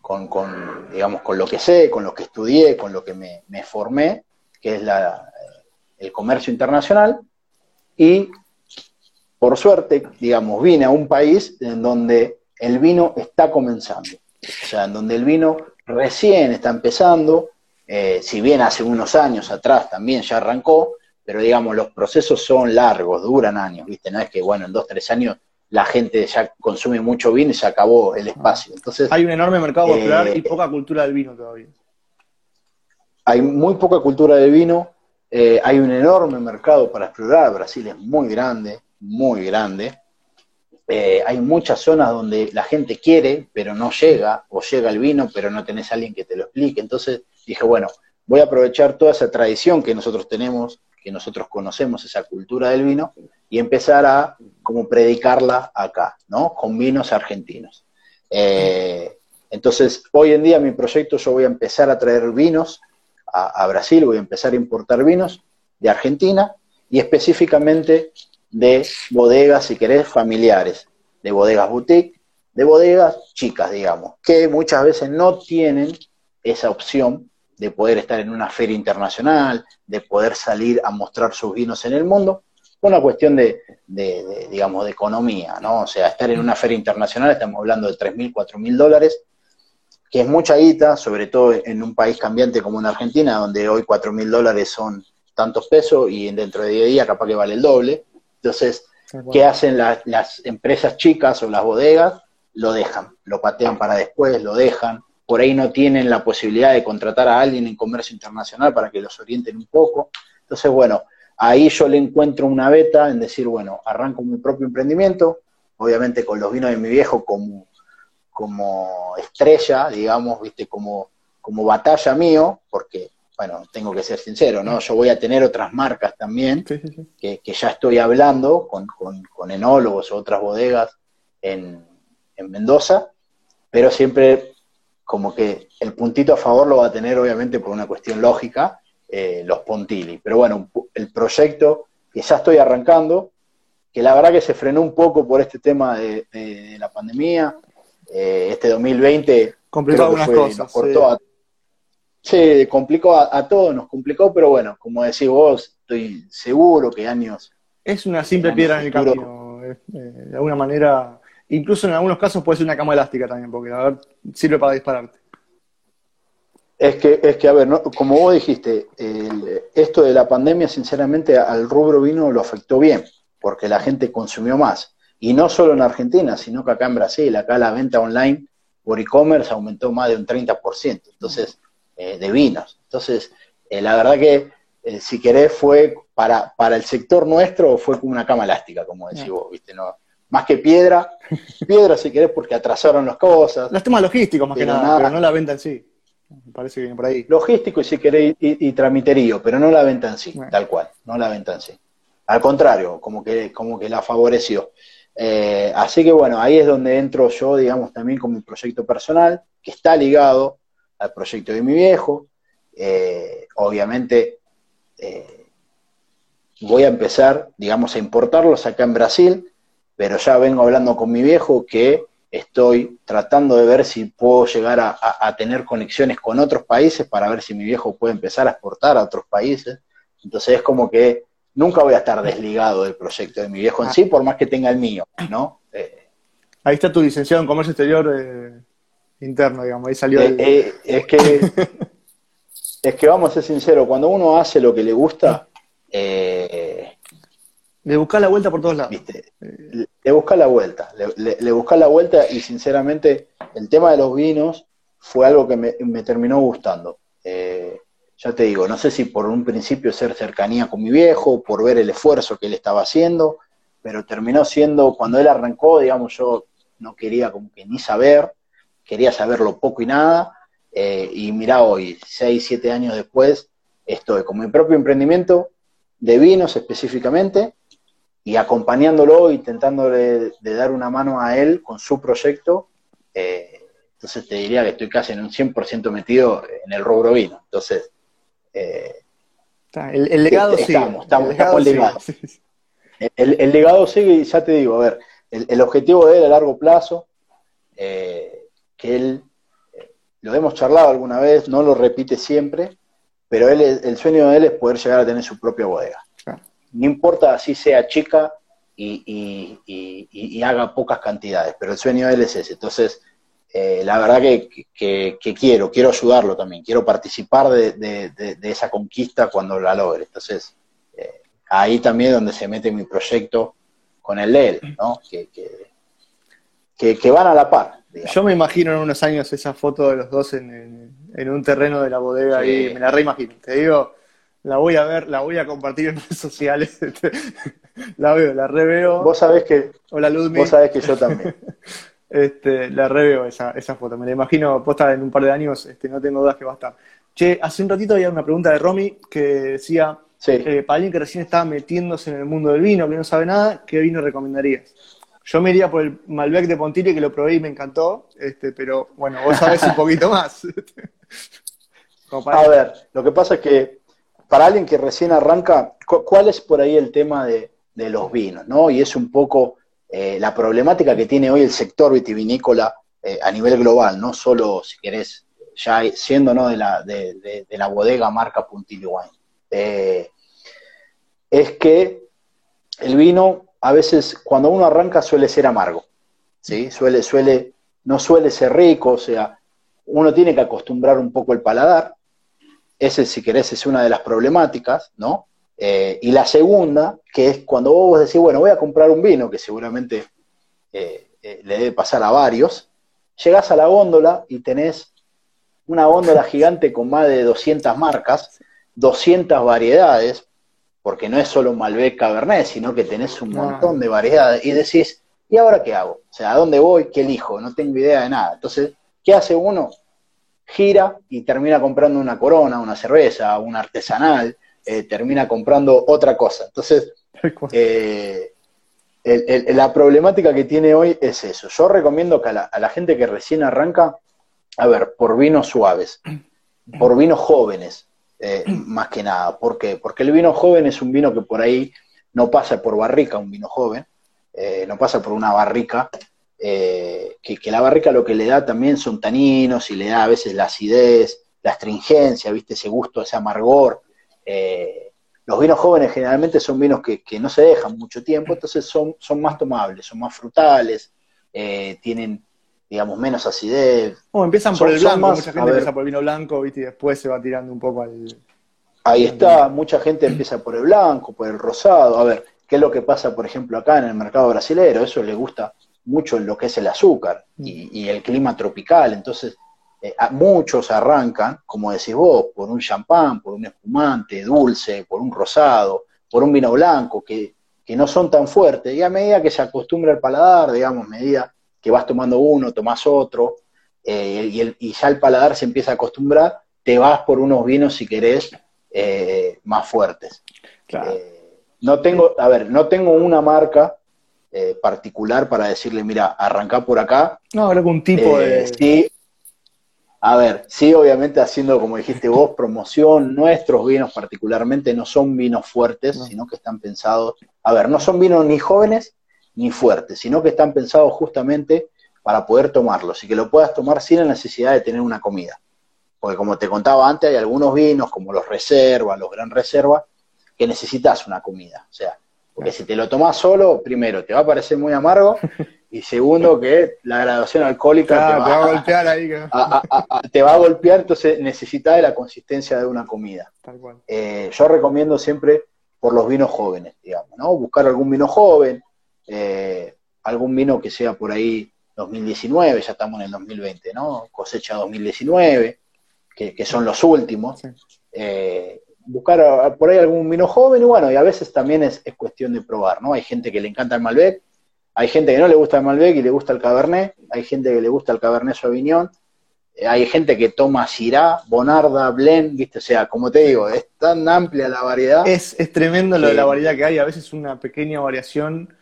con, digamos, con lo que sé, con lo que estudié, con lo que me, formé, que es la, el comercio internacional, y por suerte, digamos, vine a un país en donde el vino está comenzando, o sea, en donde el vino recién está empezando, eh, si bien hace unos años atrás también ya arrancó, pero digamos, los procesos son largos, duran años, ¿viste? No es que, bueno, en dos, tres años la gente ya consume mucho vino y se acabó el espacio. Entonces, hay un enorme mercado popular y eh, poca cultura del vino todavía. Hay muy poca cultura del vino, eh, hay un enorme mercado para explorar, Brasil es muy grande, muy grande. Eh, hay muchas zonas donde la gente quiere, pero no llega, o llega el vino, pero no tenés a alguien que te lo explique. Entonces dije, bueno, voy a aprovechar toda esa tradición que nosotros tenemos, que nosotros conocemos, esa cultura del vino, y empezar a como predicarla acá, ¿no? Con vinos argentinos. Eh, entonces, hoy en día mi proyecto yo voy a empezar a traer vinos a, Brasil, voy a empezar a importar vinos de Argentina y específicamente de bodegas, si querés, familiares, de bodegas boutique, de bodegas chicas, digamos, que muchas veces no tienen esa opción de poder estar en una feria internacional, de poder salir a mostrar sus vinos en el mundo, una cuestión de, digamos, de economía, ¿no? O sea, estar en una feria internacional, estamos hablando de 3.000, 4.000 dólares, que es mucha guita, sobre todo en un país cambiante como en Argentina, donde hoy 4.000 dólares son tantos pesos y dentro de 10 días capaz que vale el doble. Entonces, ¿qué hacen las empresas chicas o las bodegas? Lo dejan, lo patean para después, lo dejan. Por ahí no tienen la posibilidad de contratar a alguien en comercio internacional para que los orienten un poco. Entonces, bueno, Ahí yo le encuentro una beta en decir, bueno, arranco mi propio emprendimiento, obviamente con los vinos de mi viejo como, como estrella, digamos, viste, como, como batalla mío, porque, bueno, tengo que ser sincero, ¿no? Yo voy a tener otras marcas también, Que, ya estoy hablando con, con, enólogos o otras bodegas en, en Mendoza, pero siempre como que el puntito a favor lo va a tener obviamente por una cuestión lógica, eh, los Pontilli. Pero bueno, el proyecto que ya estoy arrancando, que la verdad que se frenó un poco por este tema de, la pandemia, eh, este 2020 complicó algunas cosas. sí. complicó a, todos, nos complicó, pero bueno, como decís vos, estoy seguro que años... Es una simple piedra en el camino, eh, de alguna manera, incluso en algunos casos puede ser una cama elástica también, porque a ver, sirve para dispararte. Es que, es que, a ver, como vos dijiste, esto de la pandemia, sinceramente, al rubro vino lo afectó bien, porque la gente consumió más. Y no solo en Argentina, sino que acá en Brasil, acá la venta online por e-commerce aumentó más de un 30%, entonces, eh, de vinos. Entonces, eh, la verdad que, eh, si querés, fue para, para el sector nuestro, fue como una cama elástica, como decís vos, ¿viste? No, más que piedra, piedra si querés porque atrasaron las cosas. Los temas logísticos más que nada, pero no la venta en sí. Me parece que viene por ahí. Logístico y si querés y, tramiterío, pero no la venta en sí, tal cual, no la venta en sí. Al contrario, como que, como que la favoreció. Eh, así que bueno, ahí es donde entro yo, digamos, también con mi proyecto personal, que está ligado al proyecto de mi viejo. Eh, obviamente eh, voy a empezar, digamos, a importarlos acá en Brasil, pero ya vengo hablando con mi viejo que estoy tratando de ver si puedo llegar a, tener conexiones con otros países para ver si mi viejo puede empezar a exportar a otros países. Entonces es como que nunca voy a estar desligado del proyecto de mi viejo en sí, por más que tenga el mío, ¿no? Eh, ahí está tu licenciado en comercio exterior eh, interno, digamos, ahí salió. Eh, es que [LAUGHS] es que vamos a ser sinceros, cuando uno hace lo que le gusta, le busca la vuelta por todos lados. Le, busca la vuelta, le, le, la vuelta y sinceramente el tema de los vinos fue algo que me, terminó gustando. Eh, ya te digo, no sé si por un principio ser cercanía con mi viejo, por ver el esfuerzo que él estaba haciendo, pero terminó siendo, cuando él arrancó, digamos, yo no quería como que ni saber, quería saber lo poco y nada, eh, y mira hoy, seis, siete años después, estoy con mi propio emprendimiento de vinos específicamente, y acompañándolo, intentándole de dar una mano a él con su proyecto, eh, entonces te diría que estoy casi en un 100% metido en el rubro vino. Entonces, eh, el, legado sigue. Estamos, estamos, el legado El, legado sigue y ya te digo, a ver, el, objetivo de él a largo plazo, eh, que él, lo hemos charlado alguna vez, no lo repite siempre, pero él, el sueño de él es poder llegar a tener su propia bodega no importa si sea chica y, haga pocas cantidades, pero el sueño de él es ese. Entonces, eh, la verdad que, quiero, quiero ayudarlo también, quiero participar de, esa conquista cuando la logre. Entonces, eh, ahí también es donde se mete mi proyecto con el de él, ¿no? Que, que, van a la par. Yo me imagino en unos años esa foto de los dos en, un terreno de la bodega y me la reimagino. Te digo, la voy a ver, la voy a compartir en [LAUGHS] redes sociales. [LAUGHS] la veo, la reveo. Vos sabés que. Hola Ludmi. Vos sabés que yo también. [LAUGHS] este, la reveo esa, esa foto. Me la imagino posta en un par de años, este, no tengo dudas que va a estar. Che, hace un ratito había una pregunta de Romy que decía, eh, para alguien que recién estaba metiéndose en el mundo del vino, que no sabe nada, ¿qué vino recomendarías? Yo me iría por el Malbec de Pontilli, que lo probé y me encantó, este, pero bueno, vos sabés un poquito más. a ver, lo que pasa es que para alguien que recién arranca, ¿cuál es por ahí el tema de, los vinos? ¿no? Y es un poco eh, la problemática que tiene hoy el sector vitivinícola eh, a nivel global, no solo, si querés, ya siendo ¿no? de, la, de, la bodega marca Puntilli Wine. Eh, es que el vino, a veces, cuando uno arranca, suele ser amargo. ¿sí? Suele, suele, no suele ser rico, o sea, uno tiene que acostumbrar un poco el paladar ese, si querés, es una de las problemáticas, ¿no? Eh, y la segunda, que es cuando vos decís, bueno, voy a comprar un vino, que seguramente eh, eh, le debe pasar a varios, llegás a la góndola y tenés una góndola gigante con más de 200 marcas, 200 variedades, porque no es solo Malbec Cabernet, sino que tenés un montón de variedades, y decís, ¿y ahora qué hago? O sea, ¿a dónde voy? ¿Qué elijo? No tengo idea de nada. Entonces, ¿qué hace uno? Gira y termina comprando una corona, una cerveza, un artesanal, eh, termina comprando otra cosa. Entonces, eh, la problemática que tiene hoy es eso. Yo recomiendo que a la, gente que recién arranca, a ver, por vinos suaves, por vinos jóvenes, eh, más que nada. ¿Por qué? Porque el vino joven es un vino que por ahí no pasa por barrica, un vino joven, no pasa por una barrica eh, que, la barrica lo que le da también son taninos y le da a veces la acidez, la astringencia, ¿viste? ese gusto, ese amargor. Eh, los vinos jóvenes generalmente son vinos que, no se dejan mucho tiempo, entonces son, son más tomables, son más frutales, eh, tienen, digamos, menos acidez. O empiezan por el blanco, mucha gente empieza por el vino blanco, ¿viste? y después se va tirando un poco al... Ahí está, mucha gente empieza por el blanco, por el rosado. A ver, ¿Qué es lo que pasa, por ejemplo, acá en el mercado brasileño? Eso le gusta mucho lo que es el azúcar y, el clima tropical. Entonces, eh, muchos arrancan, como decís vos, por un champán, por un espumante dulce, por un rosado, por un vino blanco, que, no son tan fuertes. Y a medida que se acostumbra el paladar, digamos, a medida que vas tomando uno, tomás otro, eh, y, ya el paladar se empieza a acostumbrar, te vas por unos vinos, si querés, eh, más fuertes. no tengo, a ver, no tengo una marca eh, particular para decirle, mira, arranca por acá. No, algún tipo eh, de... Sí, a ver, sí, obviamente haciendo, como dijiste vos, promoción, nuestros vinos particularmente no son vinos fuertes, sino que están pensados, a ver, no son vinos ni jóvenes ni fuertes, sino que están pensados justamente para poder tomarlos y que lo puedas tomar sin la necesidad de tener una comida. Porque como te contaba antes, hay algunos vinos, como los reserva, los gran reserva, que necesitas una comida. O sea, porque si te lo tomas solo, primero, te va a parecer muy amargo, [LAUGHS] y segundo, que la graduación alcohólica te, va, a golpear ahí. te va a golpear, entonces necesitas de la consistencia de una comida. Eh, yo recomiendo siempre por los vinos jóvenes, digamos, ¿no? Buscar algún vino joven, eh, algún vino que sea por ahí 2019, ya estamos en el 2020, ¿no? Cosecha 2019, que, son los últimos. Eh, buscar por ahí algún vino joven y bueno, y a veces también es, cuestión de probar, ¿no? Hay gente que le encanta el Malbec, hay gente que no le gusta el Malbec y le gusta el Cabernet, hay gente que le gusta el Cabernet Sauvignon, eh, hay gente que toma Syrah, Bonarda, Blend, ¿viste? O sea, como te digo, es tan amplia la variedad. Es, tremendo lo de la variedad que hay, a veces una pequeña variación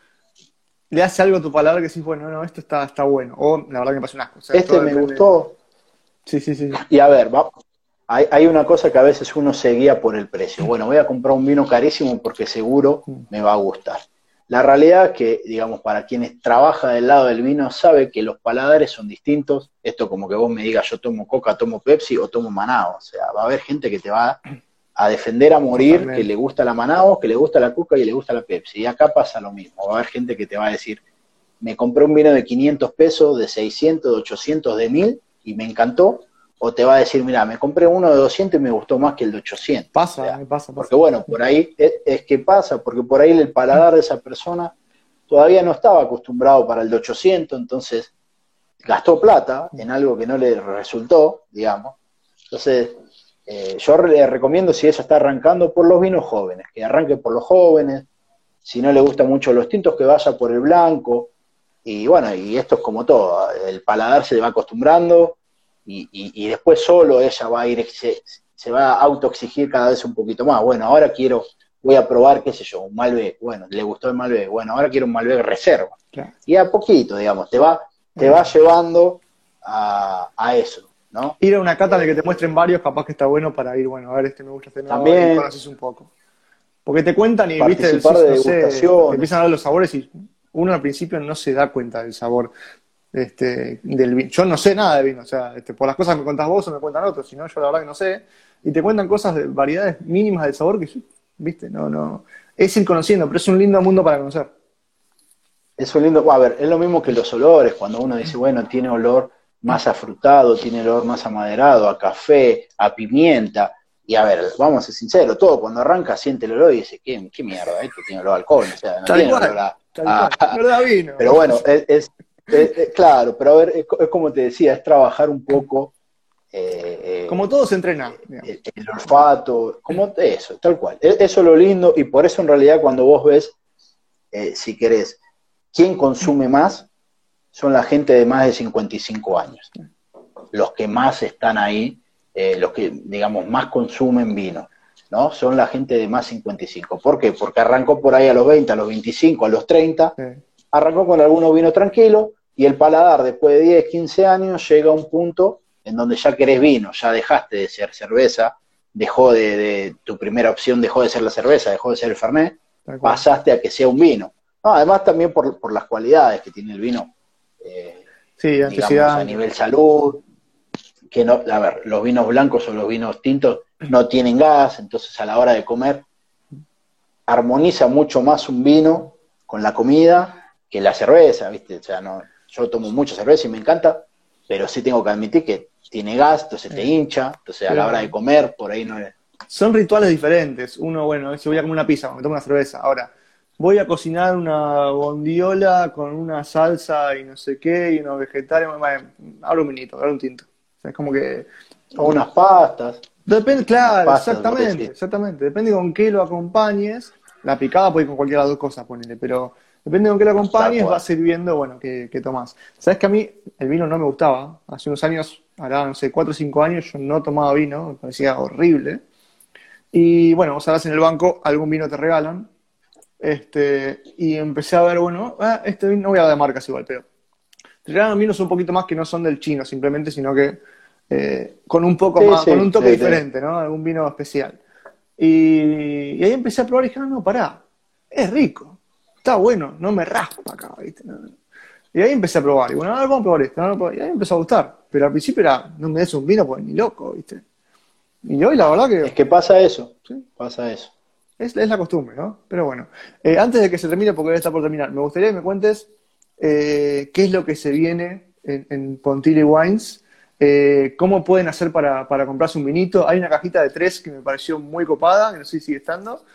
le hace algo a tu palabra que decís, bueno, no, esto está, está bueno, o la verdad que me pasa un asco. este me gustó. Sí, sí, sí. Y a ver, va, hay, una cosa que a veces uno se guía por el precio. Bueno, voy a comprar un vino carísimo porque seguro me va a gustar. La realidad es que, digamos, para quienes trabajan del lado del vino, sabe que los paladares son distintos. Esto como que vos me digas, yo tomo Coca, tomo Pepsi o tomo Manao. O sea, va a haber gente que te va a defender a morir, que le gusta la Manao, que le gusta la Coca y le gusta la Pepsi. Y acá pasa lo mismo. Va a haber gente que te va a decir, me compré un vino de 500 pesos, de 600, de 800, de 1000 y me encantó o te va a decir, mira, me compré uno de 200 y me gustó más que el de 800. Pasa, me pasa, Porque bueno, por ahí es, que pasa, porque por ahí el paladar de esa persona todavía no estaba acostumbrado para el de 800, entonces gastó plata en algo que no le resultó, digamos. Entonces, eh, yo le recomiendo, si ella está arrancando, por los vinos jóvenes, que arranque por los jóvenes, si no le gustan mucho los tintos, que vaya por el blanco, y bueno, y esto es como todo, el paladar se le va acostumbrando, y, después solo ella va a ir, se, va a autoexigir cada vez un poquito más. Bueno, ahora quiero, voy a probar, qué sé yo, un Malbec. Bueno, le gustó el Malbec. Bueno, ahora quiero un Malbec reserva. Y a poquito, digamos, te va, te va llevando a, eso. ¿no? Ir a una cata en la que te muestren varios, capaz que está bueno para ir, bueno, a ver, este me gusta, este no, También, conoces un poco. Porque te cuentan y viste, el, no empiezan a dar los sabores y uno al principio no se da cuenta del sabor este, del Yo no sé nada de vino, o sea, este, por las cosas que me contás vos o me cuentan otros, si no, yo la verdad que no sé. Y te cuentan cosas de variedades mínimas del sabor que, viste, no, no. Es ir conociendo, pero es un lindo mundo para conocer. Es un lindo, a ver, es lo mismo que los olores, cuando uno dice, bueno, tiene olor más afrutado, tiene olor más amaderado, a café, a pimienta. Y a ver, vamos a ser sinceros, todo cuando arranca siente el olor y dice, ¿qué, qué mierda? Esto tiene olor a alcohol, o sea, no tiene olor a, vino. Pero bueno, es, eh, eh, claro, pero a ver, es, como te decía, es trabajar un poco. Eh, como todo se entrena. El, olfato, como eso, tal cual. E, eso es lo lindo y por eso en realidad cuando vos ves, si querés, quién consume más, son la gente de más de 55 años. Los que más están ahí, los que, digamos, más consumen vino. ¿no? Son la gente de más 55. ¿Por qué? Porque arrancó por ahí a los 20, a los 25, a los 30, arrancó con algunos vinos tranquilos, y el paladar después de 10, 15 años llega a un punto en donde ya querés vino, ya dejaste de ser cerveza, dejó de, tu primera opción dejó de ser la cerveza, dejó de ser el Fernet, pasaste a que sea un vino. además también por, las cualidades que tiene el vino, eh, a nivel salud, que no, a ver, los vinos blancos o los vinos tintos no tienen gas, entonces a la hora de comer armoniza mucho más un vino con la comida que la cerveza, ¿viste? O sea, no, yo tomo mucha cerveza y me encanta, pero sí tengo que admitir que tiene gas, entonces te hincha, entonces a la hora de comer, por ahí no es. Son rituales diferentes. Uno, bueno, si voy a comer una pizza, me tomo una cerveza. Ahora, voy a cocinar una bondiola con una salsa y no sé qué, y unos vegetales, abro un vinito, abro un tinto. O sea, es como que... O unas pastas. Depende, claro, exactamente, exactamente. Depende con qué lo acompañes. La picada puede ir con cualquiera de las dos cosas, ponele, pero depende con qué lo acompañes, va sirviendo, bueno, qué, qué tomás. Sabes que a mí el vino no me gustaba. Hace unos años, ahora no sé, cuatro o cinco años, yo no tomaba vino, me parecía horrible. Y bueno, vos hablas en el banco, algún vino te regalan. Este, y empecé a ver, bueno, ah, este vino, no voy a dar de marcas igual, pero te regalan vinos un poquito más que no son del chino, simplemente, sino que eh, con un poco más, con un toque diferente, ¿no? Algún vino especial. Y, ahí empecé a probar y dije, no, no, pará, es rico, está bueno, no me raspa acá, ¿viste? Y ahí empecé a probar, y bueno, a ver, vamos a probar esto, y ahí empezó a gustar. Pero al principio era, no me des un vino, pues ni loco, ¿viste? Y hoy la verdad que... Es que pasa eso, ¿sí? pasa eso. Es, es, la costumbre, ¿no? Pero bueno, eh, antes de que se termine, porque ya está por terminar, me gustaría que me cuentes eh, qué es lo que se viene en, en Pontilli Wines eh, ¿Cómo pueden hacer para, comprarse un vinito? Hay una cajita de tres que me pareció muy copada, que no sé si sigue estando.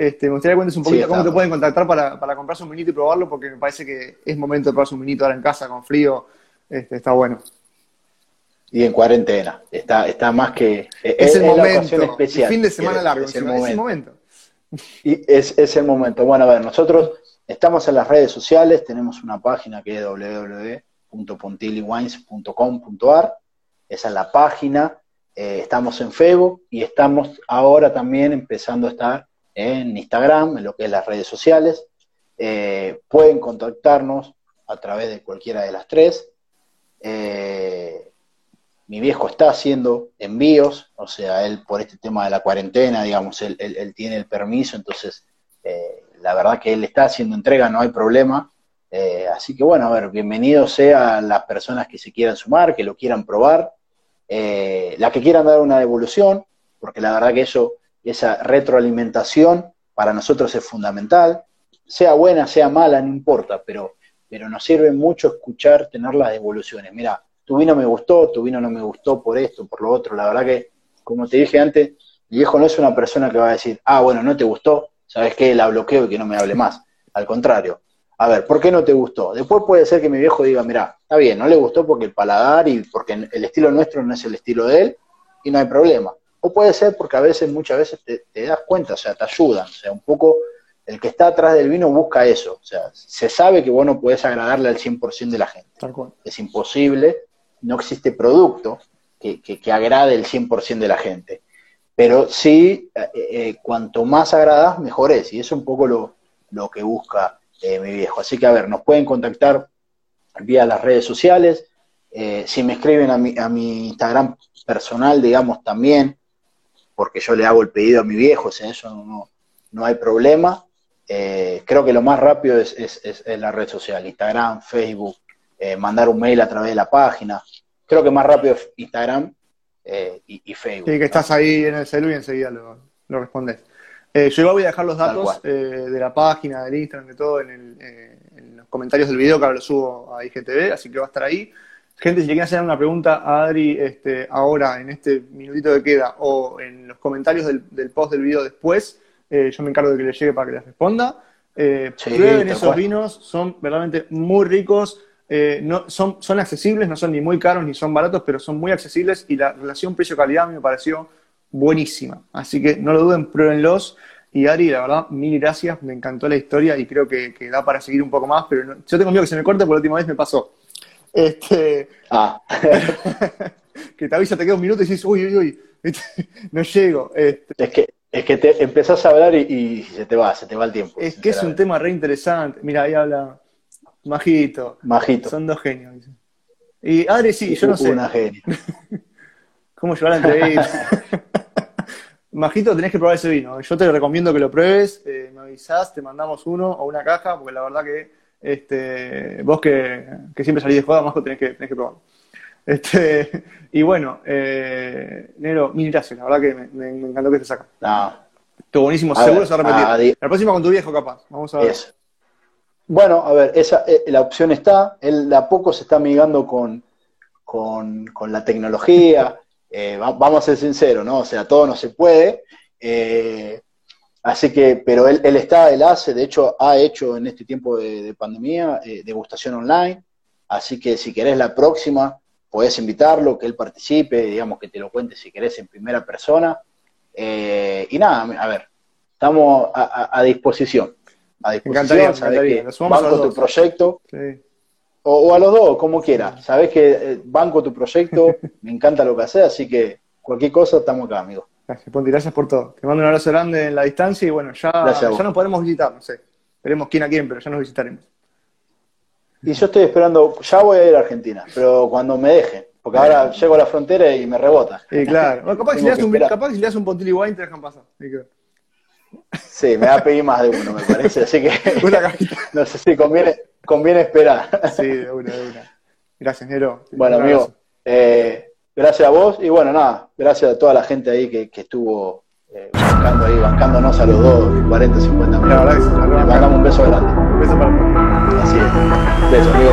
Este, me gustaría que cuentes un poquito cómo te pueden contactar para, comprarse un vinito y probarlo, porque me parece que es momento de probarse un vinito ahora en casa con frío. Este, está bueno. Y en cuarentena. Está, está más que. Es, el momento. Especial, fin de semana largo. Es el, momento. Y es, es el momento. Bueno, a ver, nosotros estamos en las redes sociales, tenemos una página que es www.pontiliwines.com.ar esa es la página. Eh, estamos en Facebook y estamos ahora también empezando a estar en Instagram, en lo que es las redes sociales. Eh, pueden contactarnos a través de cualquiera de las tres. Eh, mi viejo está haciendo envíos, o sea, él por este tema de la cuarentena, digamos, él, él tiene el permiso, entonces la verdad que él está haciendo entrega, no hay problema. así que bueno, a ver, bienvenidos sean las personas que se quieran sumar, que lo quieran probar. Eh, la que quieran dar una devolución, porque la verdad que eso, esa retroalimentación para nosotros es fundamental, sea buena, sea mala, no importa, pero, pero nos sirve mucho escuchar, tener las devoluciones. Mira, tu vino me gustó, tu vino no me gustó por esto, por lo otro. La verdad que, como te dije antes, mi viejo no es una persona que va a decir, ah, bueno, no te gustó, sabes qué, la bloqueo y que no me hable más. Al contrario, a ver, ¿por qué no te gustó? Después puede ser que mi viejo diga, mira, está bien, no le gustó porque el paladar y porque el estilo nuestro no es el estilo de él y no hay problema. O puede ser porque a veces, muchas veces te, das cuenta, o sea, te ayudan. O sea, un poco el que está atrás del vino busca eso. O sea, se sabe que vos no podés agradarle al 100% de la gente. Es imposible, no existe producto que, que, agrade el 100% de la gente. Pero sí, eh, eh, cuanto más agradas, mejor es. Y eso es un poco lo, lo que busca eh, mi viejo. Así que, a ver, nos pueden contactar vía las redes sociales. Eh, si me escriben a mi, a mi Instagram personal, digamos, también, porque yo le hago el pedido a mi viejo, o sea, eso no, no hay problema. Eh, creo que lo más rápido es, es, la red social, Instagram, Facebook, mandar un mail a través de la página. Creo que más rápido es Instagram y, Facebook. Sí, que estás ahí en el celular y enseguida lo, lo respondes. Eh, yo igual voy a dejar los datos eh, de la página, del Instagram, de todo eh, en, los comentarios del video, que ahora lo subo a IGTV, así que va a estar ahí. Gente, si le quieren hacer una pregunta a Adri este, ahora, en este minutito que queda, o en los comentarios del, post del video después, yo me encargo de que le llegue para que les responda. prueben esos vinos, son verdaderamente muy ricos. no, son, son accesibles, no son ni muy caros ni son baratos, pero son muy accesibles y la relación precio-calidad me pareció buenísima. Así que no lo duden, pruébenlos. Y Ari, la verdad, mil gracias, me encantó la historia y creo que, da para seguir un poco más, pero yo tengo miedo que se me corte porque la última vez me pasó. Este, ah. [LAUGHS] que te avisa, te queda un minuto y dices, uy, uy, uy, [LAUGHS] no llego. Este. es que es que te empezás a hablar y, se te va, se te va el tiempo. Es que es un tema re interesante. Mira, ahí habla Majito. Majito. Son dos genios. Y Adri, sí, yo no sé. Una genia. [LAUGHS] ¿Cómo llevar la entrevista? Majito, tenés que probar ese vino. Yo te recomiendo que lo pruebes. Eh, me avisás, te mandamos uno o una caja, porque la verdad que este, vos que, siempre salís de joda, Majo, tenés que, tenés que probarlo. Este, [LAUGHS] y bueno, eh, Nero, mil gracias. La verdad que me, encantó que te sacas. No. Estuvo buenísimo, seguro se va a repetir. la próxima con tu viejo, capaz. Vamos a ver. Bueno, a ver, esa, eh, la opción está. Él de a poco se está amigando con, con, con la tecnología. [LAUGHS] Eh, vamos a ser sinceros, ¿no? O sea, todo no se puede. Eh, Así que, pero él, él está, él hace, de hecho ha hecho en este tiempo de, pandemia eh, degustación online, así que si querés la próxima, podés invitarlo, que él participe, digamos que te lo cuente si querés en primera persona. Eh, y nada, a ver, estamos a, disposición. A disposición, sabés que banco tu proyecto. O, a los dos, como quieras. Sabés que eh, banco tu proyecto, [LAUGHS] me encanta lo que haces, así que cualquier cosa estamos acá, amigo. Gracias, Ponti, gracias por todo. Te mando un abrazo grande en la distancia y bueno, ya, ya nos podremos visitar, no sé. Veremos quién a quién, pero ya nos visitaremos. Y yo estoy esperando, ya voy a ir a Argentina, pero cuando me dejen, porque ahora llego a la frontera y me rebota. Sí, claro. capaz, que si le das un, capaz si le das un Pontili Wine te dejan pasar. Sí, me va a pedir más de uno, me parece, así que [LAUGHS] [LAUGHS] no sé si conviene, conviene esperar. Sí, de una, de una. Gracias, Nero. Bueno, amigo, eh, Gracias a vos y bueno, nada, gracias a toda la gente ahí que, que estuvo eh, bancando ahí, bancándonos a los dos, 40, 50 minutos. La verdad que Le mandamos un beso grande. Un beso para todos. Así es. Beso, amigo.